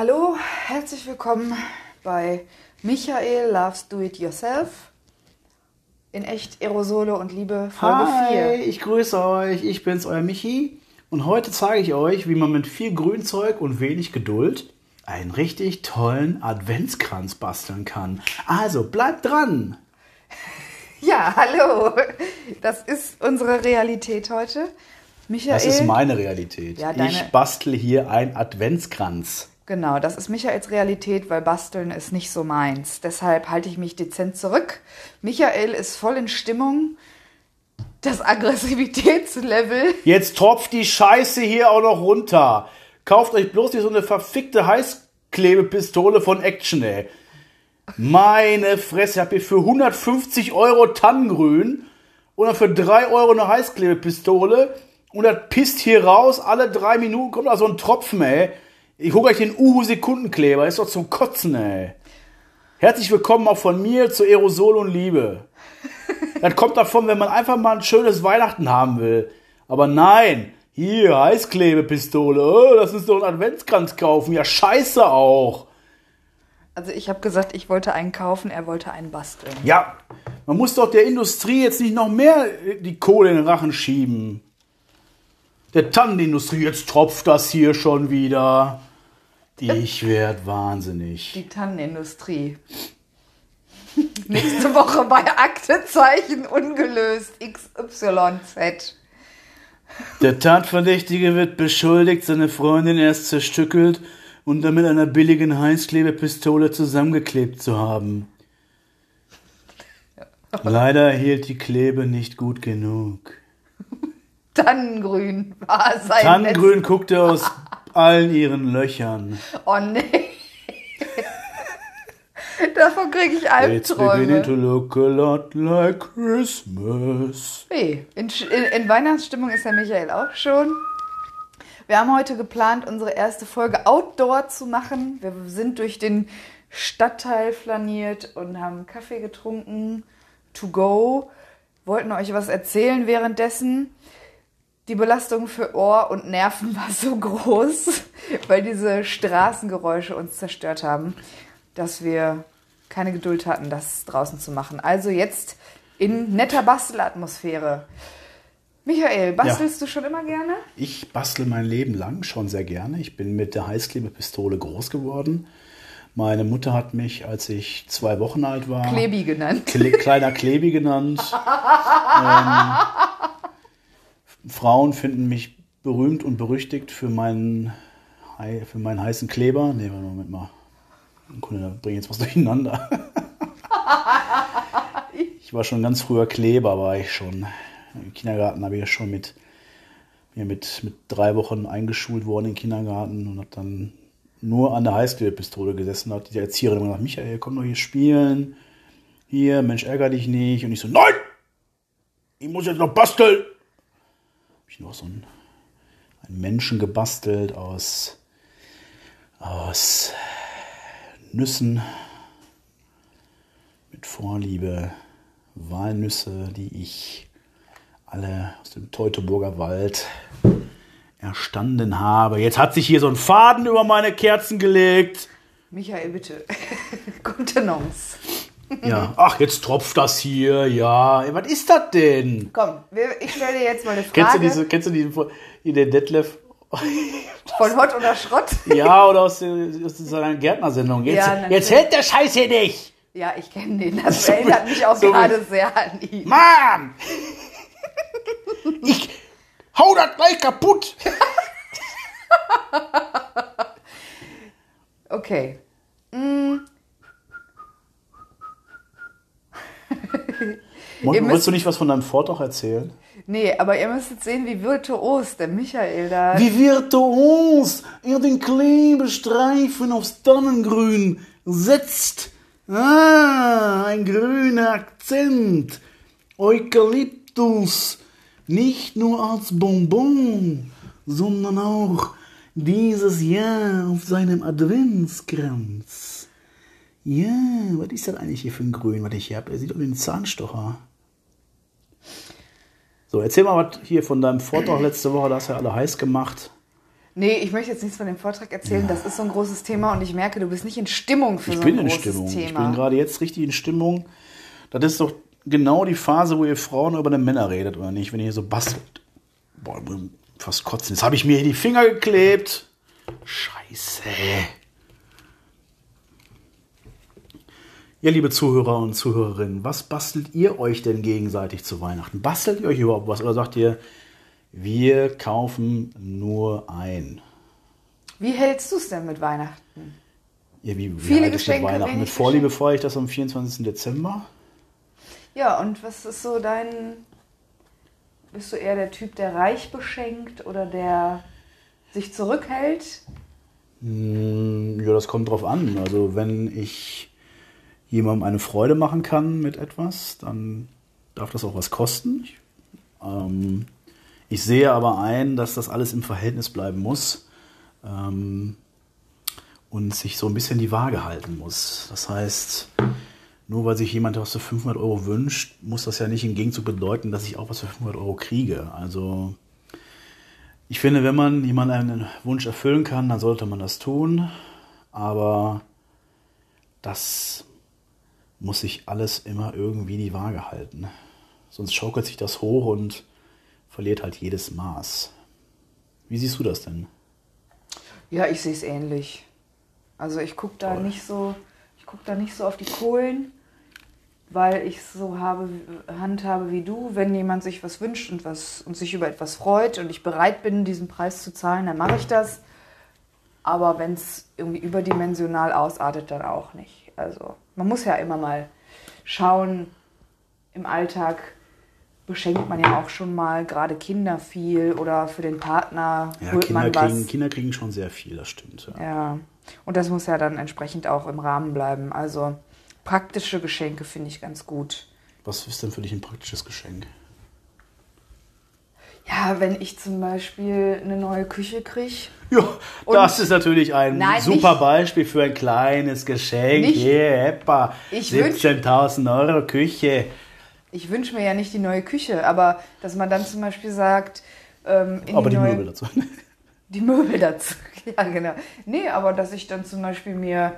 Hallo, herzlich willkommen bei Michael Loves Do It Yourself. In echt Aerosole und Liebe Folge Hi, 4. ich grüße euch. Ich bin's, euer Michi. Und heute zeige ich euch, wie man mit viel Grünzeug und wenig Geduld einen richtig tollen Adventskranz basteln kann. Also bleibt dran. Ja, hallo. Das ist unsere Realität heute. Michael. Das ist meine Realität. Ja, ich bastle hier einen Adventskranz. Genau, das ist Michaels Realität, weil Basteln ist nicht so meins. Deshalb halte ich mich dezent zurück. Michael ist voll in Stimmung. Das Aggressivitätslevel. Jetzt tropft die Scheiße hier auch noch runter. Kauft euch bloß nicht so eine verfickte Heißklebepistole von Action, ey. Meine Fresse, ich hab hier für 150 Euro Tannengrün oder für 3 Euro eine Heißklebepistole und das pisst hier raus. Alle drei Minuten kommt da so ein Tropfen, ey. Ich hole euch den Uhu Sekundenkleber, ist doch zum Kotzen, ey. Herzlich willkommen auch von mir zu Aerosol und Liebe. Das kommt davon, wenn man einfach mal ein schönes Weihnachten haben will. Aber nein, hier, Heißklebepistole, oh, das ist doch ein Adventskranz kaufen. Ja, scheiße auch. Also ich habe gesagt, ich wollte einen kaufen, er wollte einen basteln. Ja, man muss doch der Industrie jetzt nicht noch mehr die Kohle in den Rachen schieben. Der Tannenindustrie, jetzt tropft das hier schon wieder. Ich werd wahnsinnig. Die Tannenindustrie. Nächste Woche bei Aktezeichen ungelöst XYZ. Der Tatverdächtige wird beschuldigt, seine Freundin erst zerstückelt und dann mit einer billigen Heißklebepistole zusammengeklebt zu haben. Leider hielt die Klebe nicht gut genug. Tannengrün war sein Tannengrün guckte aus allen ihren Löchern. Oh nee. Davon kriege ich It's beginning to Albträume. look a lot like Christmas. Nee, in, in, in Weihnachtsstimmung ist der Michael auch schon. Wir haben heute geplant, unsere erste Folge Outdoor zu machen. Wir sind durch den Stadtteil flaniert und haben Kaffee getrunken, to go. Wollten euch was erzählen währenddessen. Die Belastung für Ohr und Nerven war so groß, weil diese Straßengeräusche uns zerstört haben, dass wir keine Geduld hatten, das draußen zu machen. Also jetzt in netter Bastelatmosphäre. Michael, bastelst du schon immer gerne? Ich bastle mein Leben lang schon sehr gerne. Ich bin mit der Heißklebepistole groß geworden. Meine Mutter hat mich, als ich zwei Wochen alt war, Klebi genannt. Kle kleiner Klebi genannt. ähm, Frauen finden mich berühmt und berüchtigt für meinen, für meinen heißen Kleber. Nee, Moment mal. Kunde, da bringe jetzt was durcheinander. ich war schon ganz früher Kleber, war ich schon. Im Kindergarten habe ich ja schon mit, mit, mit drei Wochen eingeschult worden den Kindergarten und habe dann nur an der Heißklebepistole gesessen. Da hat die Erzieherin immer gesagt, Michael, komm doch hier spielen hier, Mensch, ärger dich nicht. Und ich so, nein, ich muss jetzt noch basteln. Hab ich noch so einen, einen Menschen gebastelt aus, aus Nüssen mit Vorliebe. Walnüsse, die ich alle aus dem Teutoburger Wald erstanden habe. Jetzt hat sich hier so ein Faden über meine Kerzen gelegt. Michael, bitte. Contenance. Ja, ach, jetzt tropft das hier, ja. Was ist das denn? Komm, wir, ich stelle dir jetzt mal eine Frage. Kennst du diese, kennst du diesen, hier den Detlef? Von Hot oder Schrott? Ja, oder aus, der- aus seiner Gärtnersendung. Jetzt, Ja, jetzt hält der Scheiß hier nicht! Ja, ich kenne den. Das So erinnert mich auch so gerade sehr an ihn. Mann! Ich hau das gleich kaputt! Okay. Ihr müsst- wolltest du nicht was von deinem Vortrag erzählen? Nee, aber ihr müsst jetzt sehen, wie virtuos der Michael da. Wie virtuos er den Klebestreifen aufs Tannengrün setzt. Ah, ein grüner Akzent. Eukalyptus. Nicht nur als Bonbon, sondern auch dieses Jahr auf seinem Adventskranz. Ja, was ist das eigentlich hier für ein Grün, was ich hier habe? Er sieht wie ein Zahnstocher. So, erzähl mal was hier von deinem Vortrag letzte Woche, da hast du ja alle heiß gemacht. Nee, ich möchte jetzt nichts von dem Vortrag erzählen. Das ist so ein großes Thema und ich merke, du bist nicht in Stimmung für Ich so bin ein in großes Stimmung. Thema. Ich bin gerade jetzt richtig in Stimmung. Das ist doch genau die Phase, wo ihr Frauen über den Männer redet, oder nicht? Wenn ihr so bastelt. Boah, ich fast kotzen. Jetzt habe ich mir hier die Finger geklebt. Scheiße. Ja, liebe Zuhörer und Zuhörerinnen, was bastelt ihr euch denn gegenseitig zu Weihnachten? Bastelt ihr euch überhaupt was oder sagt ihr, wir kaufen nur ein? Wie hältst du es denn mit Weihnachten? Ja, wie, wie Viele es Geschenke, mit Weihnachten? Mit Vorliebe feiere ich das am 24. Dezember. Ja, und was ist so dein. Bist du eher der Typ, der reich beschenkt oder der sich zurückhält? Hm, Ja, das kommt drauf an. Also wenn ich jemandem eine Freude machen kann mit etwas, dann darf das auch was kosten. Ich, ähm, ich sehe aber ein, dass das alles im Verhältnis bleiben muss ähm, und sich so ein bisschen die Waage halten muss. Das heißt, nur weil sich jemand was für 500 Euro wünscht, muss das ja nicht im Gegenzug bedeuten, dass ich auch was für 500 Euro kriege. Also ich finde, wenn man jemandem einen Wunsch erfüllen kann, dann sollte man das tun. Aber das muss sich alles immer irgendwie die Waage halten. Sonst schaukelt sich das hoch und verliert halt jedes Maß. Wie siehst du das denn? Ja, ich sehe es ähnlich. Also ich gucke da nicht so, ich gucke da nicht so auf die Kohlen, weil ich so habe, handhabe wie du. Wenn jemand sich was wünscht und was und sich über etwas freut und ich bereit bin, diesen Preis zu zahlen, dann mache ich das. Aber wenn es irgendwie überdimensional ausartet, dann auch nicht. Also man muss ja immer mal schauen. Im Alltag beschenkt man ja auch schon mal gerade Kinder viel oder für den Partner Ja, holt Kinder man was. kriegen, Kinder kriegen schon sehr viel, das stimmt. Ja. Ja, und das muss ja dann entsprechend auch im Rahmen bleiben. Also praktische Geschenke finde ich ganz gut. Was ist denn für dich ein praktisches Geschenk? Ja, wenn ich zum Beispiel eine neue Küche kriege. Ja, das ist natürlich ein Nein, super nicht- Beispiel für ein kleines Geschenk. Nicht- wünsch- 17.000 Euro Küche. Ich wünsche mir ja nicht die neue Küche, aber dass man dann zum Beispiel sagt, ähm, Aber die neue, Möbel dazu. Die Möbel dazu. Ja, genau. Nee, aber dass ich dann zum Beispiel mir,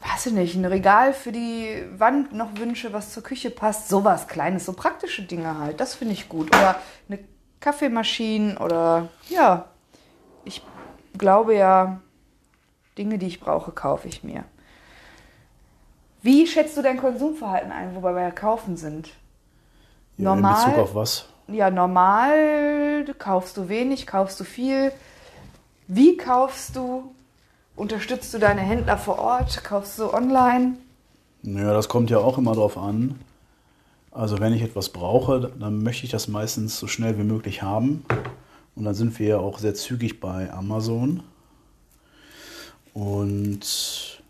weiß ich nicht, ein Regal für die Wand noch wünsche, was zur Küche passt. Sowas Kleines, so praktische Dinge halt. Das finde ich gut. Oder eine Kaffeemaschine oder ja. Ich glaube ja, Dinge, die ich brauche, kaufe ich mir. Wie schätzt du dein Konsumverhalten ein, wobei wir ja kaufen sind? Ja, In Normal. Bezug auf was? Ja, normal kaufst du wenig, kaufst du viel. Wie kaufst du? Unterstützt du deine Händler vor Ort? Kaufst du online? Ja, das kommt ja auch immer drauf an. Also wenn ich etwas brauche, dann möchte ich das meistens so schnell wie möglich haben. Und dann sind wir ja auch sehr zügig bei Amazon. Und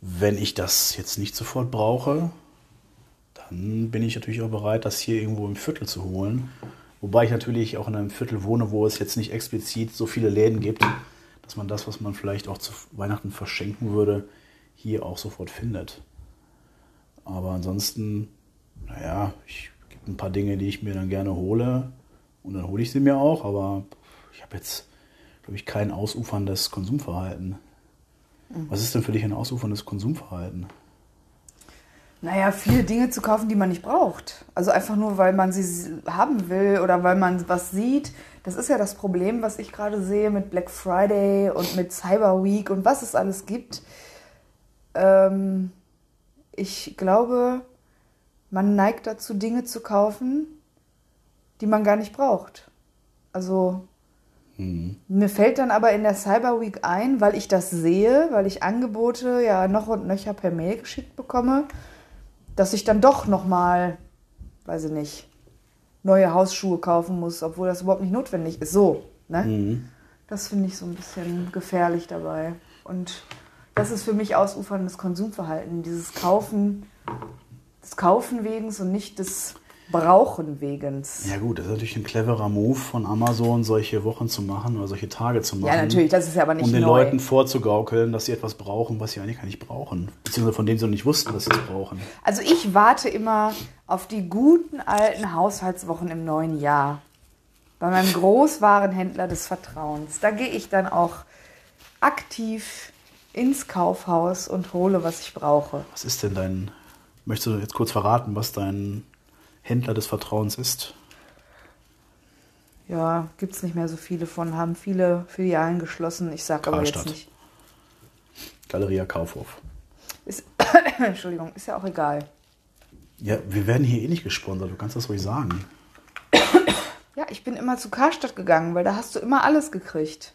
wenn ich das jetzt nicht sofort brauche, dann bin ich natürlich auch bereit, das hier irgendwo im Viertel zu holen. Wobei ich natürlich auch in einem Viertel wohne, wo es jetzt nicht explizit so viele Läden gibt, dass man das, was man vielleicht auch zu Weihnachten verschenken würde, hier auch sofort findet. Aber ansonsten, naja, ich gibt ein paar Dinge, die ich mir dann gerne hole und dann hole ich sie mir auch, aber ich habe jetzt, glaube ich, kein ausuferndes Konsumverhalten. Was ist denn für dich ein ausuferndes Konsumverhalten? Naja, viele Dinge zu kaufen, die man nicht braucht. Also einfach nur, weil man sie haben will oder weil man was sieht. Das ist ja das Problem, was ich gerade sehe mit Black Friday und mit Cyber Week und was es alles gibt. Ähm, ich glaube, man neigt dazu, Dinge zu kaufen, die man gar nicht braucht. Also mir fällt dann aber in der Cyber Week ein, weil ich das sehe, weil ich Angebote ja noch und nöcher per Mail geschickt bekomme, dass ich dann doch nochmal, weiß ich nicht, neue Hausschuhe kaufen muss, obwohl das überhaupt nicht notwendig ist. So, ne? Das finde ich so ein bisschen gefährlich dabei. Und das ist für mich ausuferndes Konsumverhalten, dieses Kaufen, des Kaufen wegens und nicht des Brauchen wegens. Ja gut, das ist natürlich ein cleverer Move von Amazon, solche Wochen zu machen oder solche Tage zu machen. Ja, natürlich, das ist ja aber nicht Um den neu. Leuten vorzugaukeln, dass sie etwas brauchen, was sie eigentlich gar nicht brauchen. Beziehungsweise von denen sie noch nicht wussten, dass sie es brauchen. Also ich warte immer auf die guten alten Haushaltswochen im neuen Jahr. Bei meinem Großwarenhändler des Vertrauens. Da gehe ich dann auch aktiv ins Kaufhaus und hole, was ich brauche. Was ist denn dein. Möchtest du jetzt kurz verraten, was dein Händler des Vertrauens ist? Ja, gibt es nicht mehr so viele von, haben viele Filialen geschlossen. Ich sage aber jetzt nicht. Galeria Kaufhof. Ist, Entschuldigung, ist ja auch egal. Ja, wir werden hier eh nicht gesponsert, du kannst das ruhig sagen. Ja, ich bin immer zu Karstadt gegangen, weil da hast du immer alles gekriegt.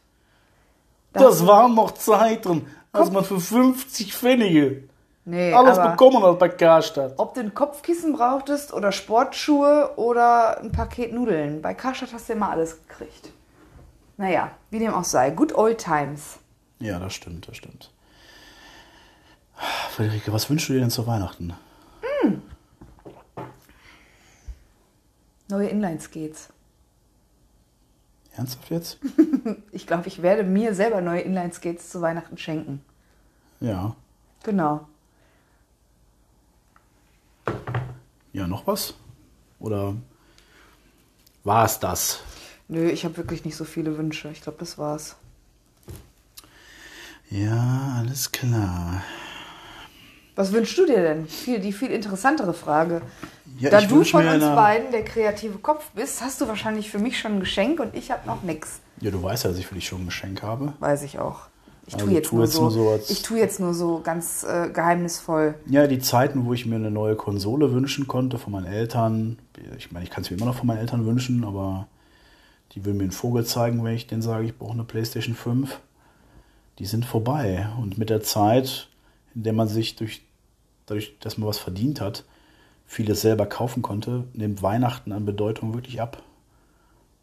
Da Das waren noch Zeiten, als man für 50 Pfennige nee, alles bekommen hat bei Karstadt. ob du ein Kopfkissen brauchtest oder Sportschuhe oder ein Paket Nudeln. Bei Karstadt hast du immer alles gekriegt. Naja, wie dem auch sei. Good old times. Ja, das stimmt, das stimmt. Friederike, was wünschst du dir denn zu Weihnachten? Neue Inline-Skates. Ernsthaft jetzt? Ich glaube, ich werde mir selber neue Inline-Skates zu Weihnachten schenken. Ja. Genau. Ja, noch was? Oder war es das? Nö, ich habe wirklich nicht so viele Wünsche. Ich glaube, das war's. Ja, alles klar. Was wünschst du dir denn? Viel, die viel interessantere Frage. Ja, da du von uns beiden der kreative Kopf bist, hast du wahrscheinlich für mich schon ein Geschenk und ich habe noch nix. Ja, du weißt ja, dass ich für dich schon ein Geschenk habe. Weiß ich auch. Ich Also tue jetzt, tu nur, jetzt so, nur so, als- ich tue jetzt nur so ganz äh, geheimnisvoll. Ja, die Zeiten, wo ich mir eine neue Konsole wünschen konnte von meinen Eltern. Ich meine, ich kann es mir immer noch von meinen Eltern wünschen, aber die würden mir einen Vogel zeigen, wenn ich denen sage, ich brauche eine PlayStation 5. Die sind vorbei. Und mit der Zeit, in der man sich durch, dadurch, dass man was verdient hat, vieles selber kaufen konnte, nimmt Weihnachten an Bedeutung wirklich ab.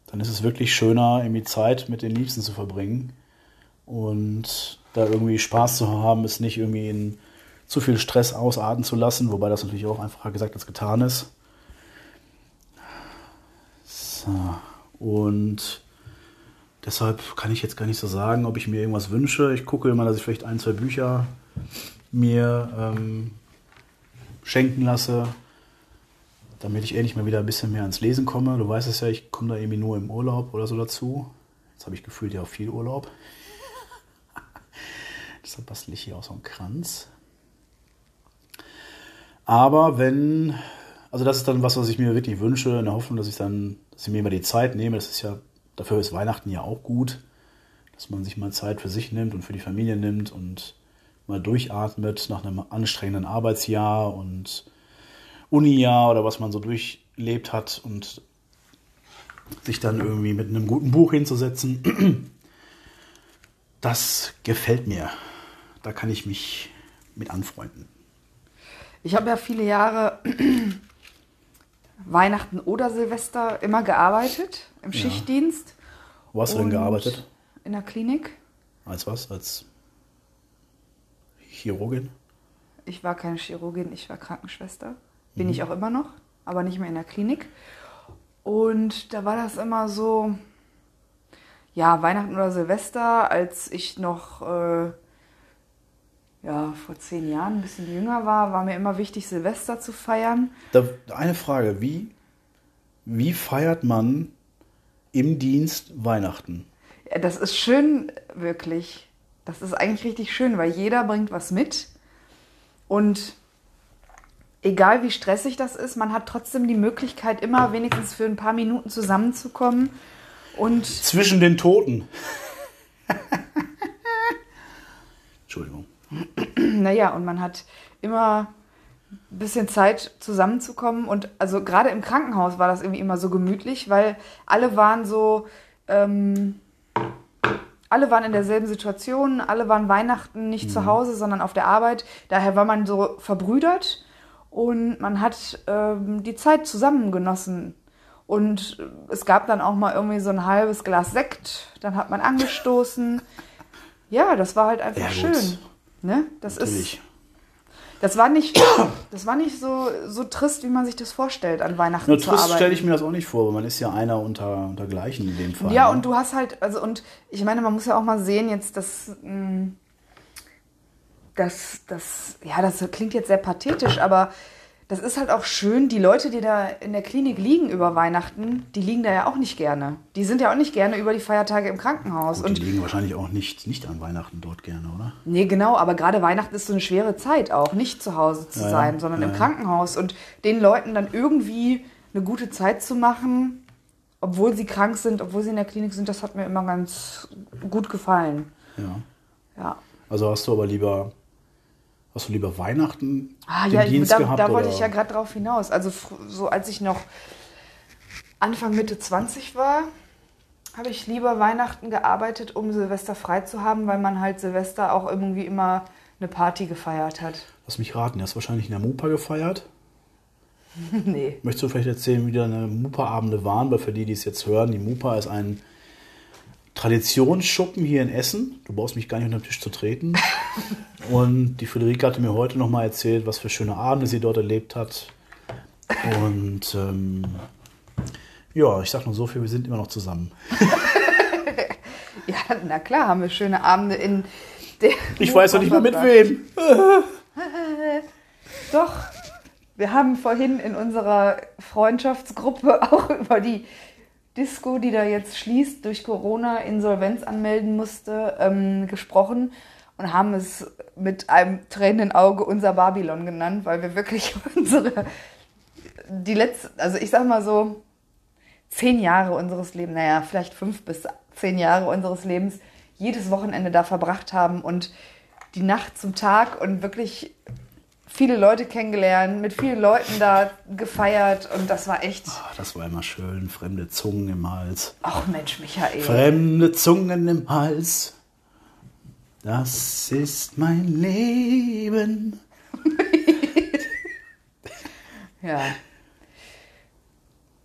Dann ist es wirklich schöner, irgendwie Zeit mit den Liebsten zu verbringen und da irgendwie Spaß zu haben, es nicht irgendwie in zu viel Stress ausarten zu lassen, wobei das natürlich auch einfacher gesagt als getan ist. So, und deshalb kann ich jetzt gar nicht so sagen, ob ich mir irgendwas wünsche. Ich gucke immer, dass ich vielleicht ein, zwei Bücher mir ähm, schenken lasse, damit ich endlich mal wieder ein bisschen mehr ans Lesen komme. Du weißt es ja, ich komme da irgendwie nur im Urlaub oder so dazu. Jetzt habe ich gefühlt ja auch viel Urlaub. Deshalb bastel ich hier auch so einen Kranz. Aber wenn, also das ist dann was, was ich mir wirklich wünsche, in der Hoffnung, dass ich dann, dass ich mir immer die Zeit nehme. Das ist ja, dafür ist Weihnachten ja auch gut, dass man sich mal Zeit für sich nimmt und für die Familie nimmt und mal durchatmet nach einem anstrengenden Arbeitsjahr und Uni-Jahr oder was man so durchlebt hat und sich dann irgendwie mit einem guten Buch hinzusetzen. Das gefällt mir. Da kann ich mich mit anfreunden. Ich habe ja viele Jahre Weihnachten oder Silvester immer gearbeitet im Ja. Schichtdienst. Wo hast du denn gearbeitet? In der Klinik. Als was? Als Chirurgin? Ich war keine Chirurgin, ich war Krankenschwester. Mhm. Bin ich auch immer noch, aber nicht mehr in der Klinik. Und da war das immer so, ja, Weihnachten oder Silvester, als ich noch, äh, ja, vor zehn Jahren ein bisschen jünger war, war mir immer wichtig, Silvester zu feiern. Da, eine Frage, wie, wie feiert man im Dienst Weihnachten? Ja, das ist schön, wirklich. Das ist eigentlich richtig schön, weil jeder bringt was mit. Und egal wie stressig das ist, man hat trotzdem die Möglichkeit, immer wenigstens für ein paar Minuten zusammenzukommen. Und Zwischen den Toten. Entschuldigung. naja, und man hat immer ein bisschen Zeit zusammenzukommen. Und also gerade im Krankenhaus war das irgendwie immer so gemütlich, weil alle waren so, ähm, alle waren in derselben Situation, alle waren Weihnachten nicht zu Hause, sondern auf der Arbeit. Daher war man so verbrüdert und man hat ähm, die Zeit zusammen genossen. Und es gab dann auch mal irgendwie so ein halbes Glas Sekt, dann hat man angestoßen. Ja, das war halt einfach Ja, schön. Ne? Das ist Natürlich. das war nicht, das war nicht so, so trist, wie man sich das vorstellt, an Weihnachten Nur zu trist stelle ich mir das auch nicht vor, weil man ist ja einer unter, unter Gleichen in dem Fall. ja, ne? und du hast halt, also und ich meine, man muss ja auch mal sehen, jetzt das, mh, das, das, ja, das klingt jetzt sehr pathetisch, aber das ist halt auch schön, die Leute, die da in der Klinik liegen über Weihnachten, die liegen da ja auch nicht gerne. Die sind ja auch nicht gerne über die Feiertage im Krankenhaus. Und die liegen wahrscheinlich auch nicht, nicht an Weihnachten dort gerne, oder? Nee, genau, aber gerade Weihnachten ist so eine schwere Zeit auch, nicht zu Hause zu Ja, sein, ja, sondern ja, im. Krankenhaus und den Leuten dann irgendwie eine gute Zeit zu machen, obwohl sie krank sind, obwohl sie in der Klinik sind, das hat mir immer ganz gut gefallen. Ja. Ja. Also hast du aber lieber, hast du lieber Weihnachten Ah ja, Dienst da, gehabt? da wollte oder? ich ja gerade drauf hinaus. Also so als ich noch Anfang Mitte 20 war, habe ich lieber Weihnachten gearbeitet, um Silvester frei zu haben, weil man halt Silvester auch irgendwie immer eine Party gefeiert hat. Lass mich raten, du hast wahrscheinlich in der Mupa gefeiert. nee. Möchtest du vielleicht erzählen, wie deine Mupa-Abende waren? Weil für die, die es jetzt hören, die Mupa ist ein Traditionsschuppen hier in Essen. Du brauchst mich gar nicht unter den Tisch zu treten. Und die Friederike hatte mir heute nochmal erzählt, was für schöne Abende sie dort erlebt hat. Und ähm, ja, ich sag nur so viel, wir sind immer noch zusammen. Ja, na klar, haben wir schöne Abende in der. Ich weiß doch nicht mal mit wem. Doch. Wir haben vorhin in unserer Freundschaftsgruppe auch über die Disco, die da jetzt schließt, durch Corona Insolvenz anmelden musste, ähm, gesprochen und haben es mit einem tränenden Auge unser Babylon genannt, weil wir wirklich unsere, die letzte, also ich sag mal so, zehn Jahre unseres Lebens, naja, vielleicht fünf bis zehn Jahre unseres Lebens, jedes Wochenende da verbracht haben und die Nacht zum Tag und wirklich viele Leute kennengelernt, mit vielen Leuten da gefeiert und das war echt, Ah, Das war immer schön, fremde Zungen im Hals. ach Mensch, Michael. Fremde Zungen im Hals. Das ist mein Leben. Ja.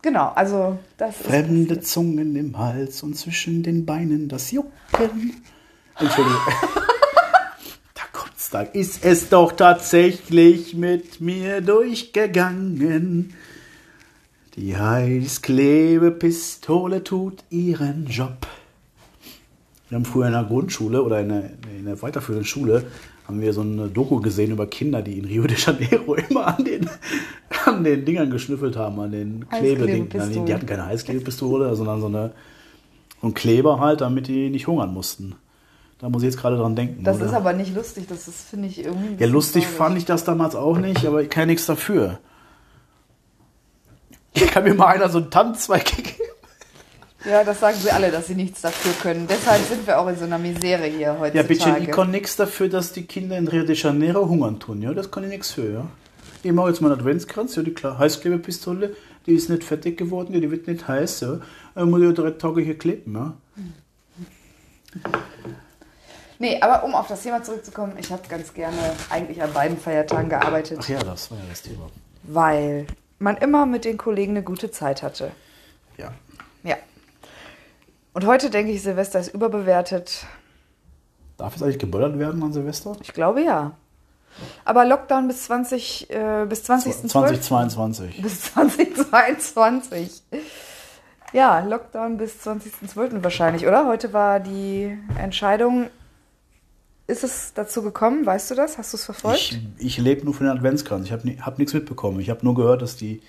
Genau, also das ist Fremde Zungen im Hals und zwischen den Beinen das Jucken. Entschuldigung. da ist es doch tatsächlich mit mir durchgegangen. Die Heißklebepistole tut ihren Job. Wir haben früher in der Grundschule oder in der, in der weiterführenden Schule haben wir so eine Doku gesehen über Kinder, die in Rio de Janeiro immer an den, an den Dingern geschnüffelt haben, an den Klebedingen. Heißklebepistolen. Die hatten keine Heißklebepistole, sondern so, eine, so einen Kleber halt, damit die nicht hungern mussten. Da muss ich jetzt gerade dran denken. Das oder? ist aber nicht lustig, das ist, finde ich, irgendwie. ja, lustig traurig. fand ich das damals auch nicht, aber ich kann ja nichts dafür. Ich kann mir mal einer so einen Tannenzweig gegeben. Ja, das sagen sie alle, dass sie nichts dafür können. Deshalb sind wir auch in so einer Misere hier Ja, heutzutage. bitte, ich kann nichts dafür, dass die Kinder in Rio de Janeiro hungern tun, ja, das kann ich nichts für, ja. Ich mache jetzt meinen Adventskranz, ja, die Heißklebepistole, die ist nicht fertig geworden, ja, die wird nicht heiß, ja. Dann muss ich ja drei Tage hier kleben, ja. Nee, aber um auf das Thema zurückzukommen, ich habe ganz gerne eigentlich an beiden Feiertagen gearbeitet, Ach ja, das war ja das Thema. weil man immer mit den Kollegen eine gute Zeit hatte. Ja. Ja. Und heute denke ich, Silvester ist überbewertet. Darf es eigentlich geböllert werden an Silvester? Ich glaube ja. Aber Lockdown bis 20, äh, bis 20. 2022. Bis 2022. Ja, Lockdown bis 20.12. wahrscheinlich, oder? Heute war die Entscheidung. Ist es dazu gekommen? Weißt du das? Hast du es verfolgt? Ich, ich lebe nur von den Adventskranz. Ich habe hab nichts mitbekommen. Ich habe nur gehört, dass die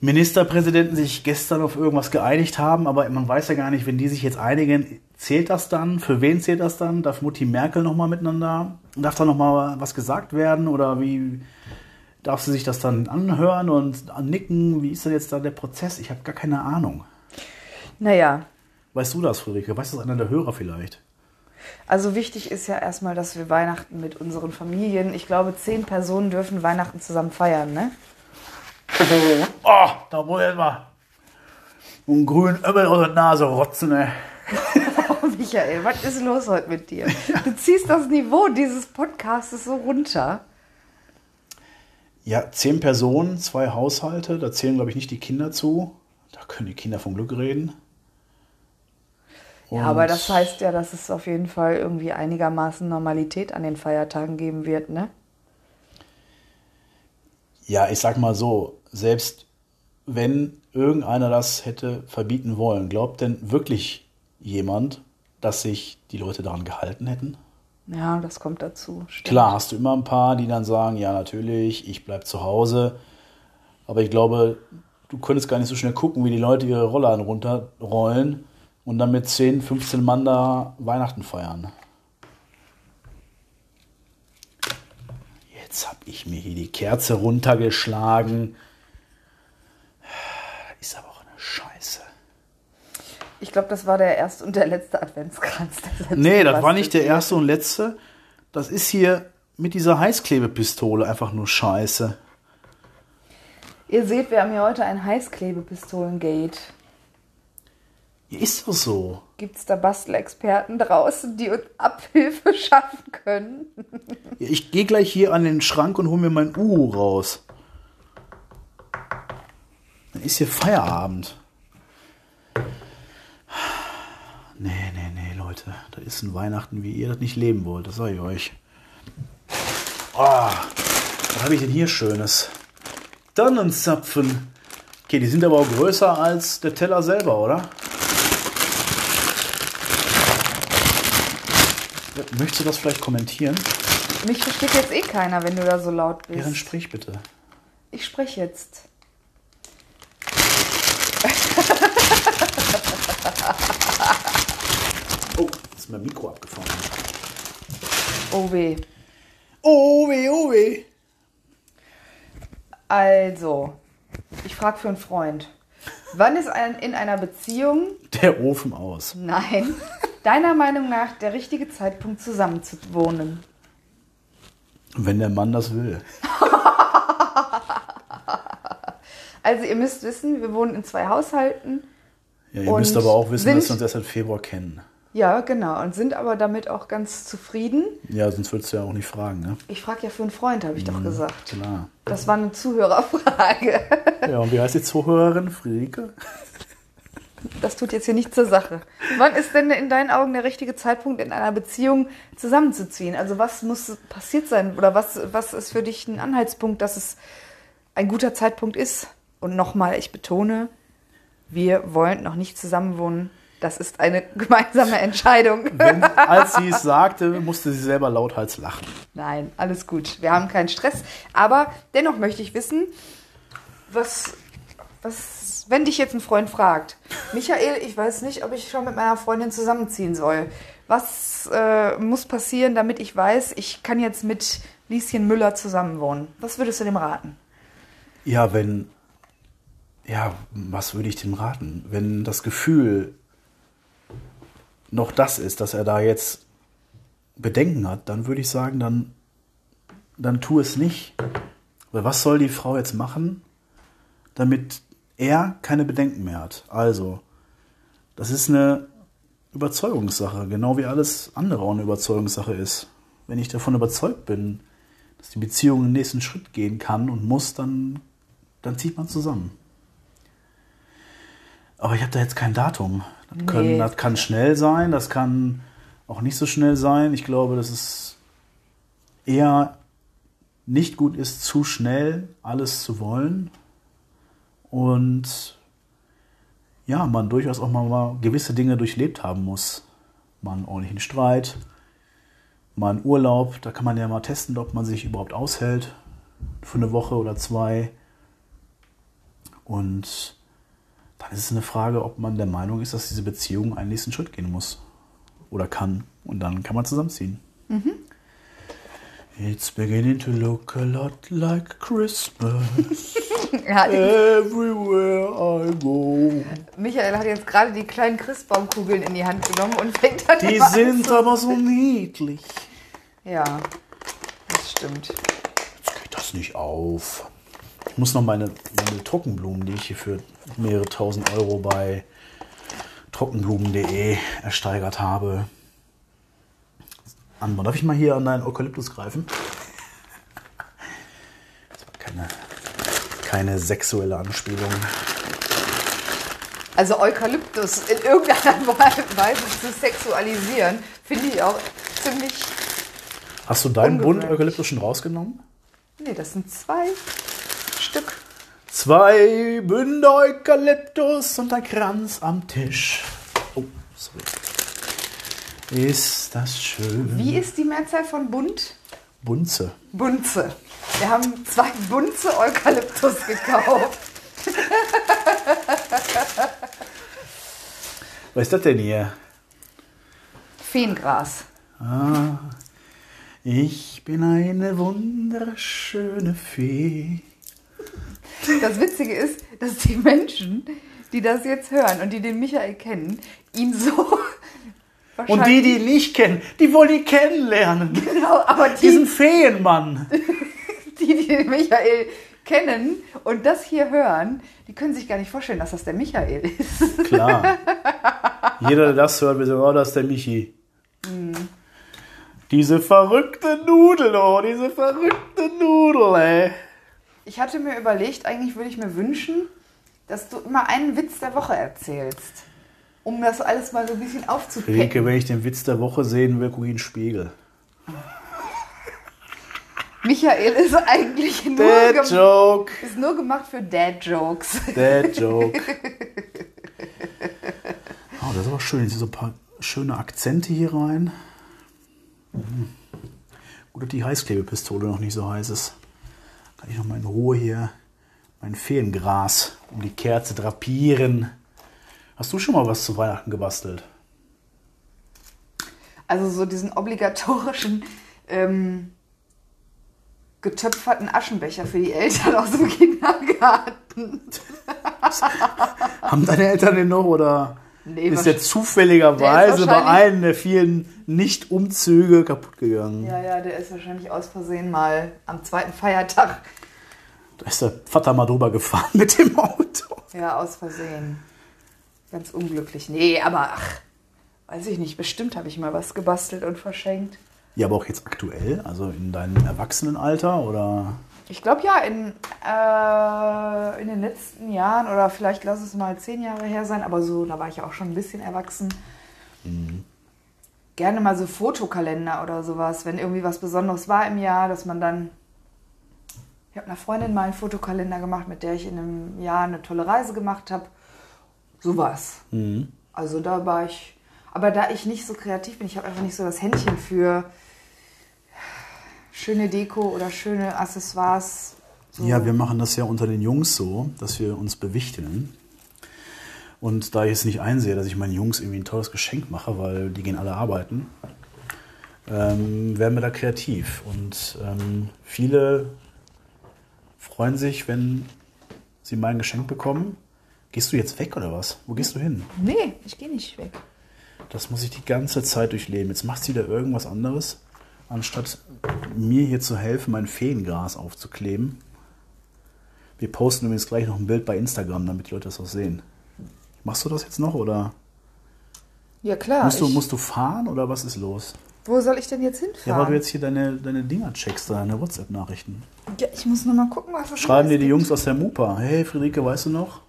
Ministerpräsidenten sich gestern auf irgendwas geeinigt haben, aber man weiß ja gar nicht, wenn die sich jetzt einigen, zählt das dann? Für wen zählt das dann? Darf Mutti Merkel nochmal miteinander? Darf da nochmal was gesagt werden? Oder wie darf sie sich das dann anhören und nicken? Wie ist denn jetzt da der Prozess? Ich habe gar keine Ahnung. Naja, Weißt du das, Friederike? Weiß das einer der Hörer vielleicht? Also wichtig ist ja erstmal, dass wir Weihnachten mit unseren Familien, ich glaube, zehn Personen dürfen Weihnachten zusammen feiern, ne? Oh, da muss ich mal einen grünen Ömmel aus der Nase rotzen, ey. Oh, Michael, was ist los heute mit dir? Du ziehst das Niveau dieses Podcasts so runter. Ja, zehn Personen, zwei Haushalte, da zählen, glaube ich, nicht die Kinder zu. Da können die Kinder vom Glück reden. Ja, aber das heißt ja, dass es auf jeden Fall irgendwie einigermaßen Normalität an den Feiertagen geben wird, ne? Ja, ich sag mal so, selbst wenn irgendeiner das hätte verbieten wollen, glaubt denn wirklich jemand, dass sich die Leute daran gehalten hätten? Ja, das kommt dazu. Stimmt. Klar, hast du immer ein paar, die dann sagen, ja, natürlich, ich bleib zu Hause. Aber ich glaube, du könntest gar nicht so schnell gucken, wie die Leute ihre Rollladen runterrollen und dann mit 10, 15 Mann da Weihnachten feiern. Jetzt habe ich mir hier die Kerze runtergeschlagen. Ist aber auch eine Scheiße. Ich glaube, das war der erste und der letzte Adventskranz. der Nee, das war nicht der erste und letzte. Das ist hier mit dieser Heißklebepistole einfach nur Scheiße. Ihr seht, wir haben hier heute ein Heißklebepistolengate. Ja, Ist doch so. Gibt es da Bastelexperten draußen, die uns Abhilfe schaffen können? Ja, Ich gehe gleich hier an den Schrank und hole mir mein Uhu raus. Dann ist hier Feierabend. Nee, nee, nee, Leute. Das ist ein Weihnachten, wie ihr das nicht leben wollt. Das sage ich euch. Oh, was habe ich denn hier Schönes? Tannenzapfen. Okay, die sind aber auch größer als der Teller selber, oder? Möchtest du das vielleicht kommentieren? Mich versteht jetzt eh keiner, wenn du da so laut Ja, dann bist. sprich bitte. Ich spreche jetzt. Oh, ist mein Mikro abgefahren. Oh weh. Oh weh, oh weh. Also, ich frage für einen Freund. Wann ist ein, in einer Beziehung, Der Ofen aus. nein, deiner Meinung nach der richtige Zeitpunkt zusammen zu wohnen? Wenn der Mann das will. Also ihr müsst wissen, wir wohnen in zwei Haushalten. Ja, ihr müsst aber auch wissen, dass sind- wir uns erst seit Februar kennen. Ja, genau. Und sind aber damit auch ganz zufrieden. Ja, sonst würdest du ja auch nicht fragen, ne? Ich frage ja für einen Freund, habe ich doch gesagt. Klar. Das war eine Zuhörerfrage. Ja, und wie heißt die Zuhörerin? Friederike? Das tut jetzt hier nicht zur Sache. Wann ist denn in deinen Augen der richtige Zeitpunkt, in einer Beziehung zusammenzuziehen? Also was muss passiert sein? Oder was, was ist für dich ein Anhaltspunkt, dass es ein guter Zeitpunkt ist? Und nochmal, ich betone, wir wollen noch nicht zusammenwohnen. Das ist eine gemeinsame Entscheidung. Wenn, als sie es sagte, musste sie selber lauthals lachen. Nein, alles gut. Wir haben keinen Stress. Aber dennoch möchte ich wissen, was, was, wenn dich jetzt ein Freund fragt, Michael, ich weiß nicht, ob ich schon mit meiner Freundin zusammenziehen soll. Was äh, muss passieren, damit ich weiß, ich kann jetzt mit Lieschen Müller zusammenwohnen? Was würdest du dem raten? Ja, wenn. Ja, was würde ich dem raten? Wenn das Gefühl noch das ist, dass er da jetzt Bedenken hat, dann würde ich sagen, dann, dann tu es nicht. Weil was soll die Frau jetzt machen, damit er keine Bedenken mehr hat? Also, das ist eine Überzeugungssache, genau wie alles andere auch eine Überzeugungssache ist. Wenn ich davon überzeugt bin, dass die Beziehung den nächsten Schritt gehen kann und muss, dann, dann zieht man zusammen. Aber ich habe da jetzt kein Datum. Das, können, Nee. das kann schnell sein, das kann auch nicht so schnell sein. Ich glaube, dass es eher nicht gut ist, zu schnell alles zu wollen. Und ja, man durchaus auch mal, gewisse Dinge durchlebt haben muss. Mal einen ordentlichen Streit, mal einen Urlaub. Da kann man ja mal testen, ob man sich überhaupt aushält. Für eine Woche oder zwei. Und dann ist es eine Frage, ob man der Meinung ist, dass diese Beziehung einen nächsten Schritt gehen muss. Oder kann. Und dann kann man zusammenziehen. It's beginning to look a lot like Christmas everywhere I go. Michael hat jetzt gerade die kleinen Christbaumkugeln in die Hand genommen und fängt dann Die an sind zu- aber so niedlich. Ja, das stimmt. Jetzt geht das nicht auf. Ich muss noch meine, meine Trockenblumen, die ich hier für mehrere tausend Euro bei trockenblumen.de ersteigert habe, anbauen. Darf ich mal hier an deinen Eukalyptus greifen? Das war keine, keine sexuelle Anspielung. Also Eukalyptus in irgendeiner Weise zu sexualisieren, finde ich auch ziemlich. Hast du deinen Bund. Eukalyptus schon rausgenommen? Nee, das sind zwei Stück. Zwei Bünde Eukalyptus und ein Kranz am Tisch. Ist das schön. Wie ist die Mehrzahl von bunt? Bunze. Bunze. Wir haben zwei Bunze Eukalyptus gekauft. Was ist das denn hier? Feengras. Ich bin eine wunderschöne Fee. Das Witzige ist, dass die Menschen, die das jetzt hören und die den Michael kennen, ihn so Und die, die ihn nicht kennen, die wollen ihn kennenlernen. Genau, aber Diesen die, Feenmann. die, die den Michael kennen und das hier hören, die können sich gar nicht vorstellen, dass das der Michael ist. Klar. Jeder, der das hört, wird sagen, oh, das ist der Michi. Diese verrückte Nudel, oh, diese verrückte Nudel, ey. Ich hatte mir überlegt, eigentlich würde ich mir wünschen, dass du immer einen Witz der Woche erzählst. Um das alles mal so ein bisschen aufzupeppen. wenn ich den Witz der Woche sehen will, gucke ich in den Spiegel. Michael ist eigentlich nur, gem Joke. ist nur gemacht für Dad-Jokes. Dead Joke. Oh, das ist aber schön. Jetzt sind so ein paar schöne Akzente hier rein. Mhm. Gut, dass die Heißklebepistole noch nicht so heiß ist. Kann ich noch mal in Ruhe hier mein Feengras um die Kerze drapieren. Hast du schon mal was zu Weihnachten gebastelt? Also so diesen obligatorischen ähm, getöpferten Aschenbecher für die Eltern aus dem Kindergarten. Haben deine Eltern den noch oder Nee, ist der zufälligerweise Der bei einem der vielen Nicht-Umzüge kaputt gegangen? Ja, ja, der ist wahrscheinlich aus Versehen mal am zweiten Feiertag. Da ist der Vater mal drüber gefahren mit dem Auto. Ja, aus Versehen. Ganz unglücklich. Nee, aber ach, weiß ich nicht. Bestimmt habe ich mal was gebastelt und verschenkt. Ja, aber auch jetzt aktuell, also in deinem Erwachsenenalter oder? Ich glaube ja, in, äh, in den letzten Jahren oder vielleicht lass es mal zehn Jahre her sein, aber so, da war ich auch schon ein bisschen erwachsen. Gerne mal so Fotokalender oder sowas, wenn irgendwie was Besonderes war im Jahr, dass man dann. Ich habe einer Freundin mal einen Fotokalender gemacht, mit der ich in einem Jahr eine tolle Reise gemacht habe. Sowas. Also da war ich. Aber da ich nicht so kreativ bin, ich habe einfach nicht so das Händchen für schöne Deko oder schöne Accessoires. So. Ja, wir machen das ja unter den Jungs so, dass wir uns bewichtigen. Und da ich es nicht einsehe, dass ich meinen Jungs irgendwie ein tolles Geschenk mache, weil die gehen alle arbeiten, ähm, werden wir da kreativ. Und ähm, viele freuen sich, wenn sie mein Geschenk bekommen. Gehst du jetzt weg oder was? Wo gehst du hin? Nee, ich gehe nicht weg. Das muss ich die ganze Zeit durchleben. Jetzt macht sie da irgendwas anderes, anstatt mir hier zu helfen, mein Feengras aufzukleben. Wir posten übrigens gleich noch ein Bild bei Instagram, damit die Leute das auch sehen. Machst du das jetzt noch oder Ja, klar. musst, du, musst du fahren oder was ist los? wo soll ich denn jetzt Ja, weil hinfahren? du jetzt hier deine, deine Dinger checkst, deine WhatsApp-Nachrichten. Ja, ich muss noch mal gucken, was es Schreiben dir die gibt. Jungs aus der Mupa. Hey, Friederike, weißt du noch?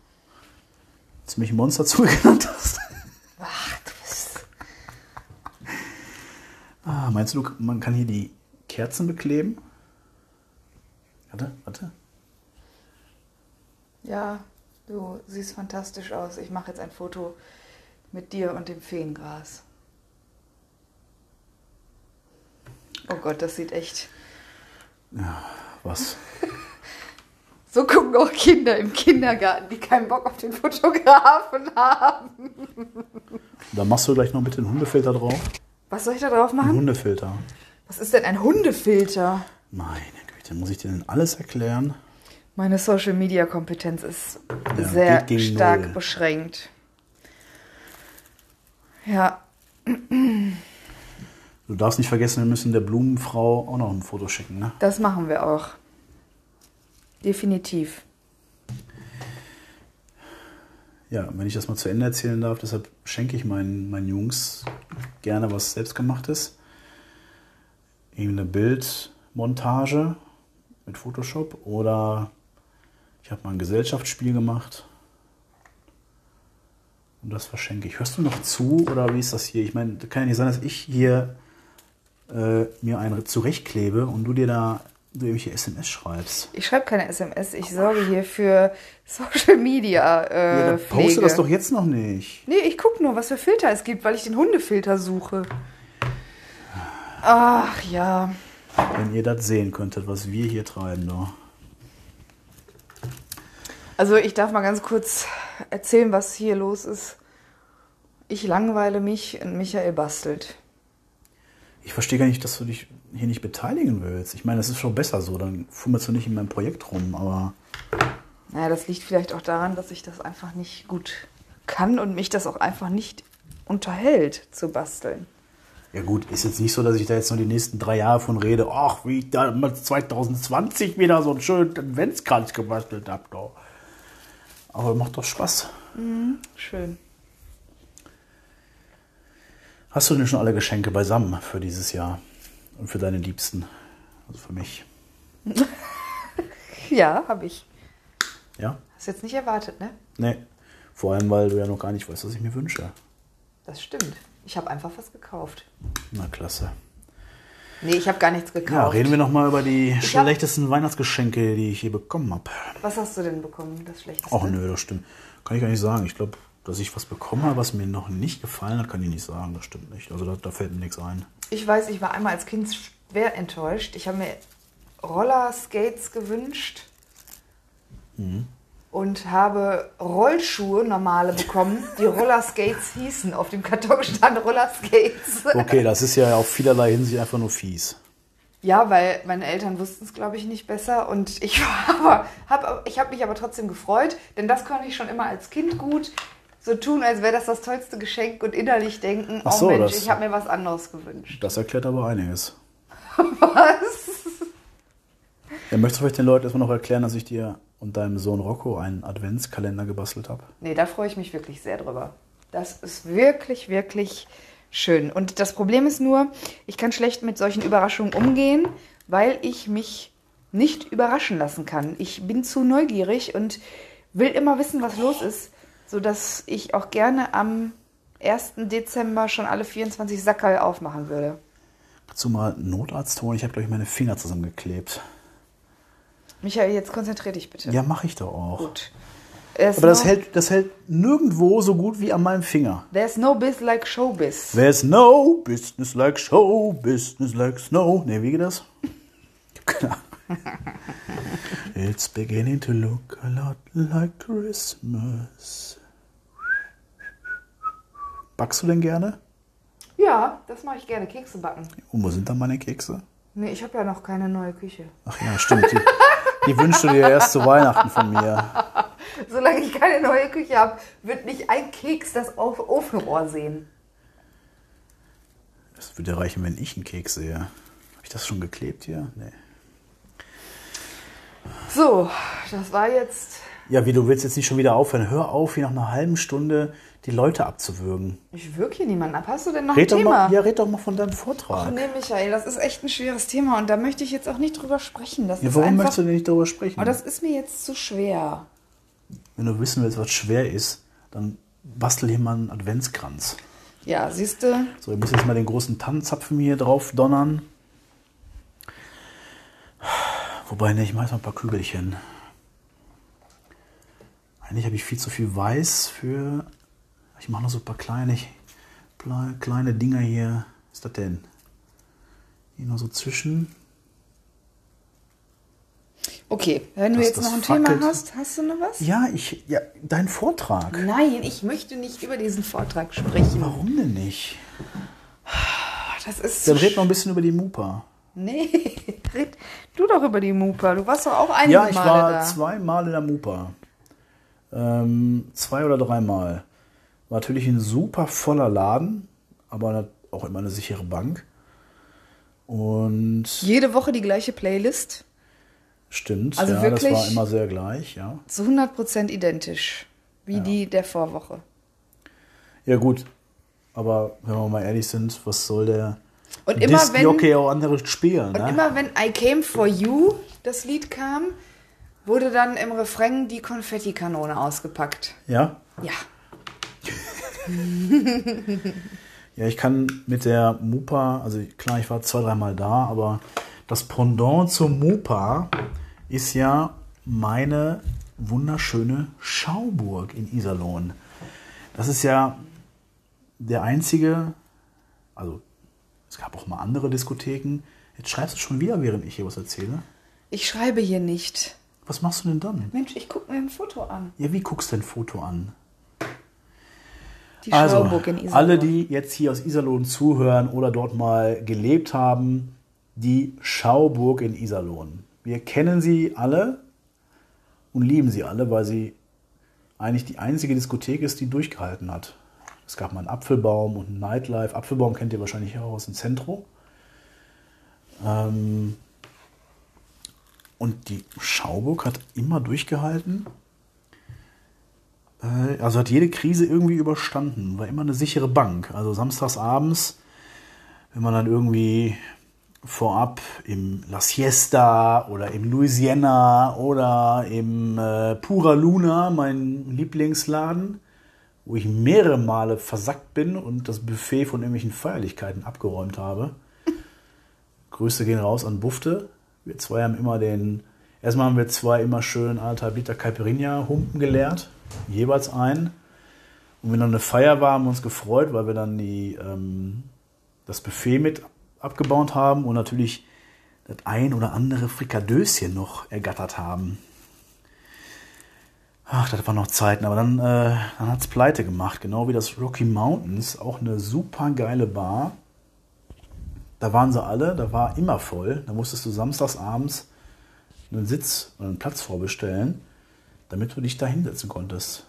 Als du mich Monster zugenannt hast. Ach, du bist. Ah, meinst du, man kann hier die Kerzen bekleben? Warte, warte. Ja, du siehst fantastisch aus. Ich mache jetzt ein Foto mit dir und dem Feengras. Oh Gott, das sieht echt. Was? So gucken auch Kinder im Kindergarten, die keinen Bock auf den Fotografen haben. Da machst du gleich noch mit den Hundefilter drauf. Was soll ich da drauf Ein machen? Hundefilter. Was ist denn ein Hundefilter? Meine Güte, muss ich dir denn alles erklären? Meine Social Media Kompetenz ist Ja, sehr stark null. beschränkt. Ja, Du darfst nicht vergessen, wir müssen der Blumenfrau auch noch ein Foto schicken, ne? das machen wir auch. Definitiv. Ja, wenn ich das mal zu Ende erzählen darf, deshalb schenke ich meinen, meinen Jungs gerne was Selbstgemachtes. Eben eine Bildmontage mit Photoshop oder ich habe mal ein Gesellschaftsspiel gemacht und das verschenke ich. Hörst du noch zu oder wie ist das hier? Ich meine, kann ja nicht sein, dass ich hier äh, mir einen zurechtklebe und du dir da du irgendwelche SMS schreibst. Ich schreibe keine SMS, ich sorge hier für Social Media äh, Ja, poste das doch jetzt noch nicht. Nee, ich gucke nur, was für Filter es gibt, weil ich den Hundefilter suche. Ach ja. Wenn ihr das sehen könntet, was wir hier treiben, doch. Also ich darf mal ganz kurz erzählen, was hier los ist. Ich langweile mich und Michael bastelt. Ich verstehe gar nicht, dass du dich hier nicht beteiligen willst. Ich meine, das ist schon besser so, dann fummelst du nicht in meinem Projekt rum, aber Naja, das liegt vielleicht auch daran, dass ich das einfach nicht gut kann und mich das auch einfach nicht unterhält zu basteln. ja gut, ist jetzt nicht so, dass ich da jetzt nur die nächsten drei Jahre von rede, ach, wie ich damals 2020 wieder so einen schönen Adventskranz gebastelt habe. Aber macht doch Spaß. Schön. Hast du denn schon alle Geschenke beisammen für dieses Jahr und für deine Liebsten? Also für mich. Ja, habe ich. Ja? Hast jetzt nicht erwartet, ne? Nee. Vor allem, weil du ja noch gar nicht weißt, was ich mir wünsche. Das stimmt. Ich habe einfach was gekauft. Na klasse. Nee, ich habe gar nichts gekauft. Ja, reden wir noch mal über die hab- schlechtesten Weihnachtsgeschenke, die ich je bekommen habe. Was hast du denn bekommen, das Schlechteste? Ach nö, das stimmt. Kann ich gar nicht sagen. Ich glaube, dass ich was bekommen habe, was mir noch nicht gefallen hat, kann ich nicht sagen. Das stimmt nicht. Also da, da fällt mir nichts ein. Ich weiß, ich war einmal als Kind schwer enttäuscht. Ich habe mir Rollerskates gewünscht und habe Rollschuhe, normale, bekommen, die Rollerskates hießen. Auf dem Karton stand Rollerskates. Okay, das ist ja auf vielerlei Hinsicht einfach nur fies. Ja, weil meine Eltern wussten es, glaube ich, nicht besser. Und ich habe hab, ich hab mich aber trotzdem gefreut, denn das konnte ich schon immer als Kind gut so tun, als wäre das das tollste Geschenk und innerlich denken, Ach oh so, Mensch, das- ich habe mir was anderes gewünscht. Das erklärt aber einiges. Was? Ja, möchtest du vielleicht den Leuten erstmal noch erklären, dass ich dir und deinem Sohn Rocco einen Adventskalender gebastelt habe? Nee, da freue ich mich wirklich sehr drüber. Das ist wirklich, wirklich schön. Und das Problem ist nur, ich kann schlecht mit solchen Überraschungen umgehen, weil ich mich nicht überraschen lassen kann. Ich bin zu neugierig und will immer wissen, was los ist, sodass ich auch gerne am 1. Dezember schon alle 24 Sackerl aufmachen würde. Kannst du mal einen Notarzt holen? Ich habe, glaube ich, meine Finger zusammengeklebt. Michael, jetzt konzentrier dich bitte. Ja, mache ich doch auch. Gut. There's Aber das no, hält, das hält nirgendwo so gut wie an meinem Finger. There's no biz like showbiz. There's no business like show, business like snow. Ne, wie geht das? Keine Ahnung. It's beginning to look a lot like Christmas. Backst du denn gerne? Ja, das mache ich gerne. Kekse backen. Und wo sind dann meine Kekse? Nee, ich habe ja noch keine neue Küche. Ach ja, stimmt. Die, die wünschst du dir erst zu Weihnachten von mir. Solange ich keine neue Küche habe, wird nicht ein Keks das Auf- Ofenrohr sehen. Das würde reichen, wenn ich einen Keks sehe. Habe ich das schon geklebt hier? Nee. So, das war jetzt. Ja, wie, du willst jetzt nicht schon wieder aufhören. Hör auf, hier nach einer halben Stunde die Leute abzuwürgen. Ich wirke hier niemanden ab. Hast du denn noch Red ein Thema? mal, ja, red doch mal von deinem Ach Vortrag. nee, Michael, das ist echt ein schweres Thema und da möchte ich jetzt auch nicht drüber sprechen. Das Ja, ist warum einfach. möchtest du denn nicht darüber sprechen? Aber das ist mir jetzt zu schwer. Wenn du wissen willst, was schwer ist, dann bastel hier mal einen Adventskranz. Ja, siehst du? So, ich muss jetzt mal den großen Tannenzapfen hier drauf donnern. Wobei, ne, ich mache jetzt mal ein paar Kügelchen. Eigentlich habe ich viel zu viel Weiß für. Ich mache noch so ein paar kleine, kleine Dinger hier. Was ist das denn? Hier noch so zwischen. Okay, wenn du Das- jetzt noch ein fackelt. Thema hast, hast du noch was? Ja, ich. Ja, dein Vortrag. Nein, ich möchte nicht über diesen Vortrag sprechen. Warum denn nicht? Das ist Dann red noch ein bisschen über die Mupa. Nee, red du doch über die Mupa. Du warst doch auch einige Ja, ich Male war da. zweimal in der Mupa. Ähm, zwei oder dreimal. War natürlich ein super voller Laden, aber auch immer eine sichere Bank. Und Jede Woche die gleiche Playlist. stimmt, Also ja, wirklich? das war immer sehr gleich, ja. Zu 100% identisch. Wie die der Vorwoche. Ja gut, aber wenn wir mal ehrlich sind, was soll der Und immer wenn, Disc-Jockey auch anderes spielen? und Ne? immer wenn I Came For You, das Lied kam, wurde dann im Refrain die Konfettikanone ausgepackt. Ja? Ja. Ja, ich kann mit der Mupa, also klar, ich war zwei, dreimal da, aber Das Pendant zur Mopa ist ja meine wunderschöne Schauburg in Iserlohn. Das ist ja der einzige, also es gab auch mal andere Diskotheken. Jetzt schreibst du schon wieder, während ich hier was erzähle. Ich schreibe hier nicht. Was machst du denn dann? Mensch, ich gucke mir ein Foto an. Ja, wie guckst du ein Foto an? Die Also, Schauburg in Iserlohn. alle, die jetzt hier aus Iserlohn zuhören oder dort mal gelebt haben, die Schauburg in Iserlohn. Wir kennen sie alle und lieben sie alle, weil sie eigentlich die einzige Diskothek ist, die durchgehalten hat. Es gab mal einen Apfelbaum und ein Nightlife. Apfelbaum kennt ihr wahrscheinlich auch aus dem Zentrum. Ähm und die Schauburg hat immer durchgehalten. Äh, Also hat jede Krise irgendwie überstanden. War immer eine sichere Bank. Also samstags abends, wenn man dann irgendwie vorab im La Siesta oder im Louisiana oder im äh, Pura Luna, mein Lieblingsladen, wo ich mehrere Male versackt bin und das Buffet von irgendwelchen Feierlichkeiten abgeräumt habe. Grüße gehen raus an Bufte. Wir zwei haben immer den, erstmal haben wir zwei immer schön anderthalb Liter Caipirinha Humpen geleert, jeweils ein. Und wenn dann eine Feier war, haben wir uns gefreut, weil wir dann die, ähm, das Buffet mit abgebaut haben und natürlich das ein oder andere Frikadöschen noch ergattert haben. Ach, das waren noch Zeiten, aber dann, äh, dann hat es pleite gemacht, genau wie das Rocky Mountains, auch eine super geile Bar. Da waren sie alle, da war immer voll. Da musstest du samstags abends einen Sitz oder einen Platz vorbestellen, damit du dich da hinsetzen konntest.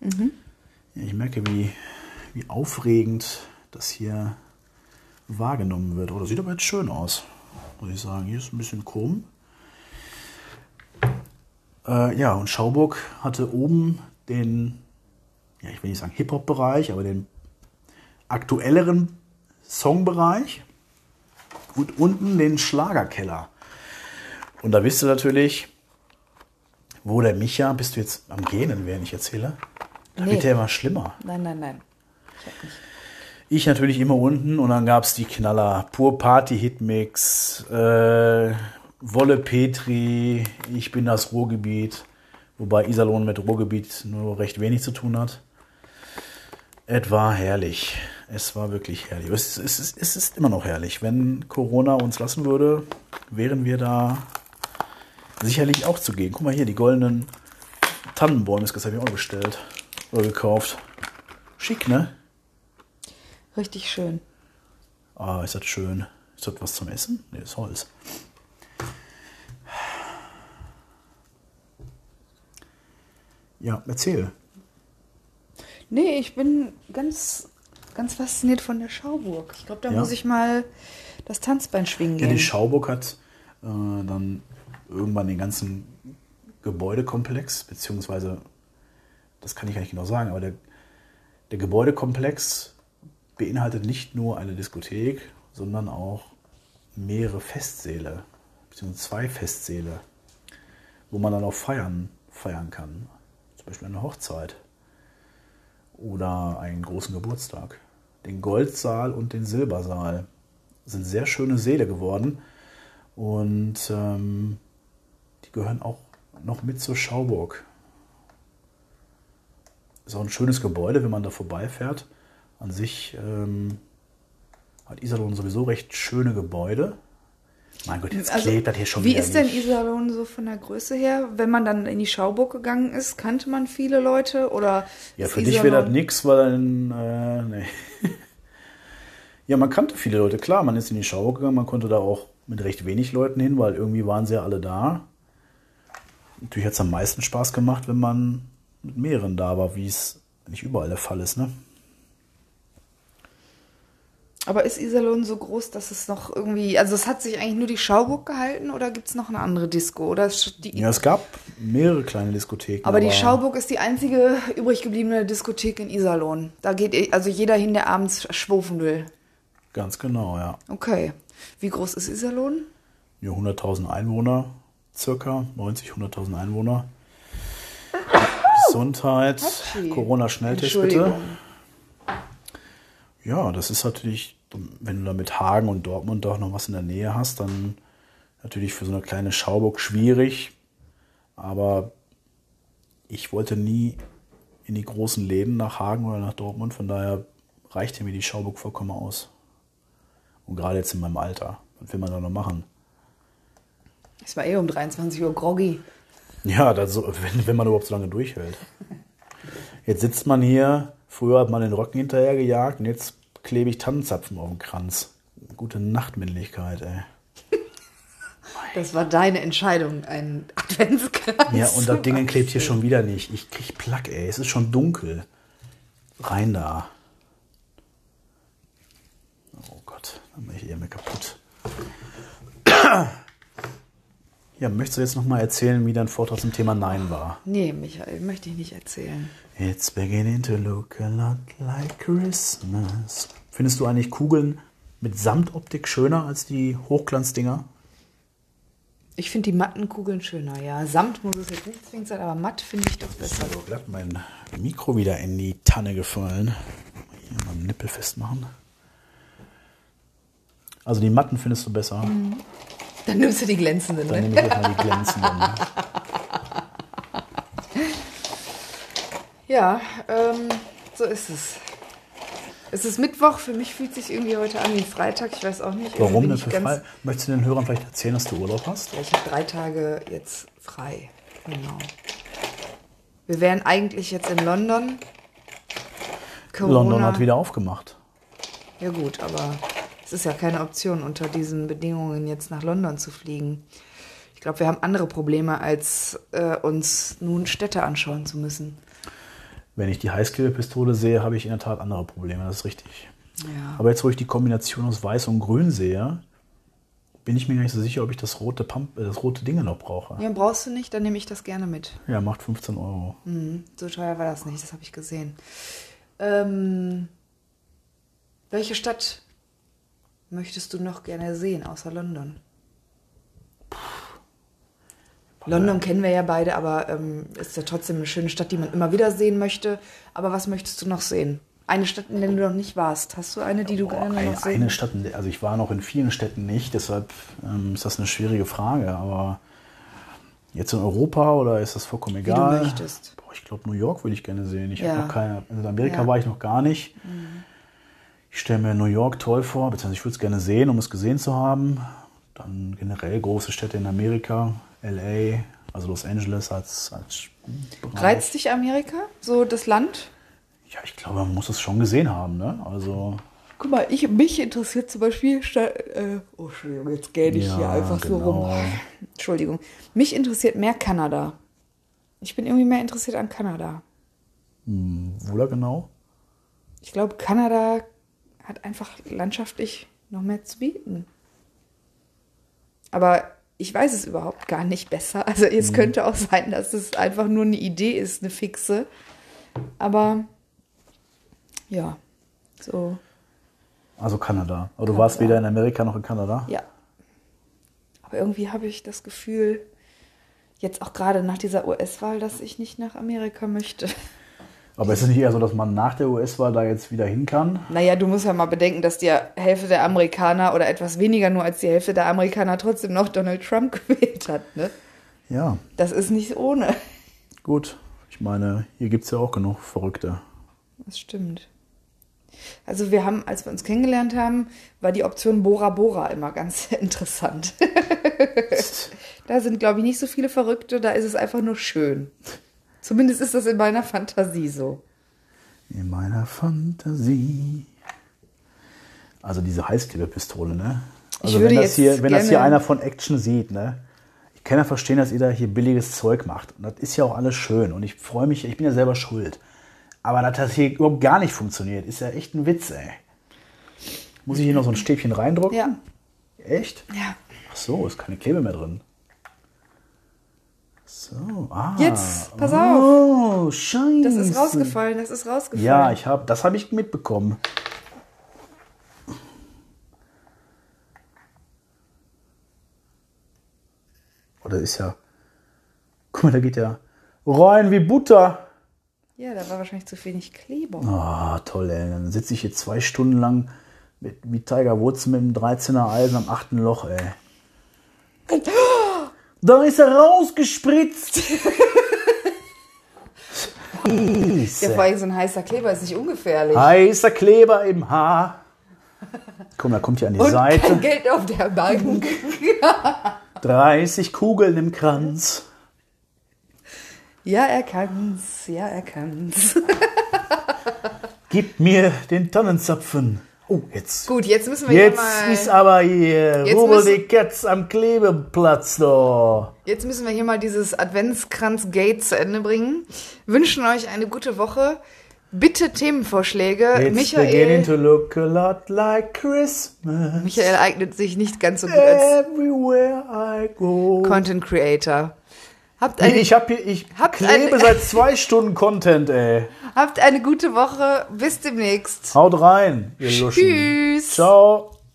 Ja, ich merke, wie, wie aufregend das hier wahrgenommen wird. Oh, das sieht aber jetzt schön aus, muss ich sagen. Hier ist ein bisschen krumm. Äh, ja, und Schauburg hatte oben den, ja, ich will nicht sagen Hip-Hop-Bereich, aber den aktuelleren Songbereich und unten den Schlagerkeller. Und da bist du natürlich, wo der Micha, bist du jetzt am Gähnen, während ich erzähle? Da Nee. wird der immer schlimmer. Nein, nein, nein. Ich. Ich natürlich immer unten und dann gab es die Knaller. Pur Party Hitmix, äh, Wolle Petri, ich bin das Ruhrgebiet. Wobei Iserlohn mit Ruhrgebiet nur recht wenig zu tun hat. Es war herrlich. Es war wirklich herrlich. Es, es, es, es ist immer noch herrlich. Wenn Corona uns lassen würde, wären wir da sicherlich auch zugegen. Guck mal hier, die goldenen Tannenbäume, das habe ich auch bestellt oder gekauft. Schick, ne? Richtig schön. Ah, ist das schön. Ist das was zum Essen? Nee, ist Holz. Ja, erzähl. Nee, ich bin ganz, ganz fasziniert von der Schauburg. Ich glaube, da Ja. muss ich mal das Tanzbein schwingen Ja, gehen. die Schauburg hat äh, dann irgendwann den ganzen Gebäudekomplex, beziehungsweise, das kann ich gar nicht genau sagen, aber der, der Gebäudekomplex beinhaltet nicht nur eine Diskothek, sondern auch mehrere Festsäle, beziehungsweise zwei Festsäle, wo man dann auch feiern, feiern kann. Zum Beispiel eine Hochzeit oder einen großen Geburtstag. Den Goldsaal und den Silbersaal sind sehr schöne Säle geworden und ähm, die gehören auch noch mit zur Schauburg. Ist auch ein schönes Gebäude, wenn man da vorbeifährt. An sich ähm, hat Iserlohn sowieso recht schöne Gebäude. Mein Gott, jetzt Also, klebt das hier schon Wie ist denn nicht. Iserlohn so von der Größe her? Wenn man dann in die Schauburg gegangen ist, kannte man viele Leute oder Ja, für dich wäre das nix, weil dann, äh, nee. ja, man kannte viele Leute, klar, man ist in die Schau gegangen, man konnte da auch mit recht wenig Leuten hin, weil irgendwie waren sie ja alle da. Natürlich hat es am meisten Spaß gemacht, wenn man mit mehreren da war, wie es nicht überall der Fall ist, ne? Aber ist Iserlohn so groß, dass es noch irgendwie, also es hat sich eigentlich nur die Schauburg gehalten oder gibt es noch eine andere Disco? Oder die, Ja, es gab mehrere kleine Diskotheken. aber die Schauburg ist die einzige übrig gebliebene Diskothek in Iserlohn. Da geht also jeder hin, der abends schwufen will. Ganz genau, ja. Okay. Wie groß ist Iserlohn? Ja, 100.000 Einwohner, circa 90, 100.000 Einwohner. Gesundheit. Corona-Schnelltest Entschuldigung. bitte. Ja, das ist natürlich, wenn du da mit Hagen und Dortmund auch noch was in der Nähe hast, dann natürlich für so eine kleine Schauburg schwierig. Aber ich wollte nie in die großen Läden nach Hagen oder nach Dortmund, von daher reichte mir die Schauburg vollkommen aus. Und gerade jetzt in meinem Alter, was will man da noch machen? Es war eh um 23 Uhr groggy. Ja, das wenn, wenn man überhaupt so lange durchhält. Jetzt sitzt man hier, früher hat man den Rücken hinterher gejagt und jetzt klebe ich Tannenzapfen auf dem Kranz. Gute Nachtmännlichkeit, ey. Das war deine Entscheidung, ein Adventskranz. Ja, und das Ding klebt hier schon wieder nicht. Ich krieg Plack, ey. Es ist schon dunkel. Rein da. Oh Gott, dann mache ich eher mir kaputt. Ja, möchtest du jetzt nochmal erzählen, wie dein Vortrag zum Thema Nein war? Nee, Michael, möchte ich nicht erzählen. It's beginning to look a lot like Christmas. Findest du eigentlich Kugeln mit Samtoptik schöner als die Hochglanzdinger? Ich finde die matten Kugeln schöner, ja. Samt muss es jetzt nicht zwingend sein, aber matt finde ich doch besser. So glatt mein Mikro wieder in die Tanne gefallen. Hier mal Nippel festmachen. Also die matten findest du besser. Dann nimmst du die glänzenden, Dann ne? nehme ich erstmal die glänzenden. Ja, ähm, so ist es. Es ist Mittwoch, für mich fühlt sich irgendwie heute an wie Freitag, ich weiß auch nicht. Warum denn für frei? Möchtest du den Hörern vielleicht erzählen, dass du Urlaub hast? Ja, ich habe drei Tage jetzt frei. Genau. Wir wären eigentlich jetzt in London. Corona. London hat wieder aufgemacht. Ja gut, aber es ist ja keine Option, unter diesen Bedingungen jetzt nach London zu fliegen. Ich glaube, wir haben andere Probleme, als äh, uns nun Städte anschauen zu müssen. Wenn ich die Heißklebepistole sehe, habe ich in der Tat andere Probleme, das ist richtig. Ja. Aber jetzt, wo ich die Kombination aus Weiß und Grün sehe, bin ich mir gar nicht so sicher, ob ich das rote, Pump, äh, das rote Ding noch brauche. ja, brauchst du nicht, dann nehme ich das gerne mit. Ja, macht 15 Euro. Mhm, so teuer war das nicht, das habe ich gesehen. Ähm, welche Stadt möchtest du noch gerne sehen, außer London? London kennen wir ja beide, aber ähm, ist ja trotzdem eine schöne Stadt, die man immer wieder sehen möchte. Aber was möchtest du noch sehen? Eine Stadt, in der du noch nicht warst. Hast du eine, die du gerne eine, noch sehen eine Stadt, also ich war noch in vielen Städten nicht, deshalb ähm, ist das eine schwierige Frage. Aber jetzt in Europa oder ist das vollkommen du egal? möchtest. Boah, ich glaube, New York würde ich gerne sehen. Ich Ja. habe noch keine. Also in Amerika Ja. Mhm. war ich noch gar nicht. Ich stelle mir New York toll vor, beziehungsweise ich würde es gerne sehen, um es gesehen zu haben. Dann generell große Städte in Amerika, LA, also Los Angeles als, als Bereich. Reizt dich Amerika? So das Land? Ja, ich glaube, man muss es schon gesehen haben, ne? Also. Guck mal, ich, mich interessiert zum Beispiel, äh, oh Entschuldigung, jetzt gähne ich Ja, hier einfach so rum. genau. Entschuldigung. Mich interessiert mehr Kanada. Ich bin irgendwie mehr interessiert an Kanada. Wo da genau? Ich glaube, Kanada hat einfach landschaftlich noch mehr zu bieten. Aber ich weiß es überhaupt gar nicht besser. Also es könnte auch sein, dass es einfach nur eine Idee ist, eine fixe. Aber ja, so, Also Kanada. Aber du warst weder in Amerika noch in Kanada? ja. Aber irgendwie habe ich das Gefühl, jetzt auch gerade nach dieser US-Wahl, dass ich nicht nach Amerika möchte. Aber ist es nicht eher so, dass man nach der US-Wahl da jetzt wieder hin kann? Naja, du musst ja mal bedenken, dass die Hälfte der Amerikaner oder etwas weniger nur als die Hälfte der Amerikaner trotzdem noch Donald Trump gewählt hat. Ne? Ja, Das ist nicht ohne. gut. Ich meine, hier gibt es ja auch genug Verrückte. Das stimmt. Also wir haben, als wir uns kennengelernt haben, war die Option Bora Bora immer ganz interessant. da sind, glaube ich, nicht so viele Verrückte, da ist es einfach nur schön. Zumindest ist das in meiner Fantasie so. In meiner Fantasie. Also diese Heißklebepistole, ne? Also würde wenn das hier, wenn das hier einer von Action sieht, ne? Ich kann ja verstehen, dass ihr da hier billiges Zeug macht. Und das ist ja auch alles schön. Und ich freue mich, ich bin ja selber schuld. Aber dass das hier überhaupt gar nicht funktioniert, ist ja echt ein Witz, ey. Muss ich hier noch so ein Stäbchen reindrücken? Ja. Echt? Ja. Ach so, ist keine Klebe mehr drin. So, ah. Jetzt, pass auf. Oh, scheiße. Das ist rausgefallen, das ist rausgefallen. Ja, ich hab, das habe ich mitbekommen. Oder ist ja. Guck mal, da geht ja rein wie Butter. Ja, da war wahrscheinlich zu wenig Kleber. Ah, toll, ey. Dann sitze ich hier zwei Stunden lang mit, wie Tiger Woods mit dem 13er Eisen am achten Loch, ey. Da ist er rausgespritzt. Ja, vor allem so ein heißer Kleber ist nicht ungefährlich. Heißer Kleber im Haar. Komm, da kommt ja an die Und Seite. kein Geld auf der Bank. 30 Kugeln im Kranz. ja, er kann's. Ja, er kann's. Gib mir den Tannenzapfen. Oh, jetzt. Gut, jetzt müssen wir Jetzt hier mal. ist aber hier Jetzt müssen- die Katz am Klebeplatz da. Jetzt müssen wir hier mal dieses Adventskranz-Gate zu Ende bringen. Wünschen euch eine gute Woche. Bitte Themenvorschläge. It's beginning Michael, to look a lot like Christmas. Michael eignet sich nicht ganz so gut als Everywhere I go. Content Creator. Habt eine, ich hab hier, ich Habt klebe ein- seit zwei Stunden Content, ey. Habt eine gute Woche. Bis demnächst. Haut rein, ihr Luschen. Tschüss. Ciao.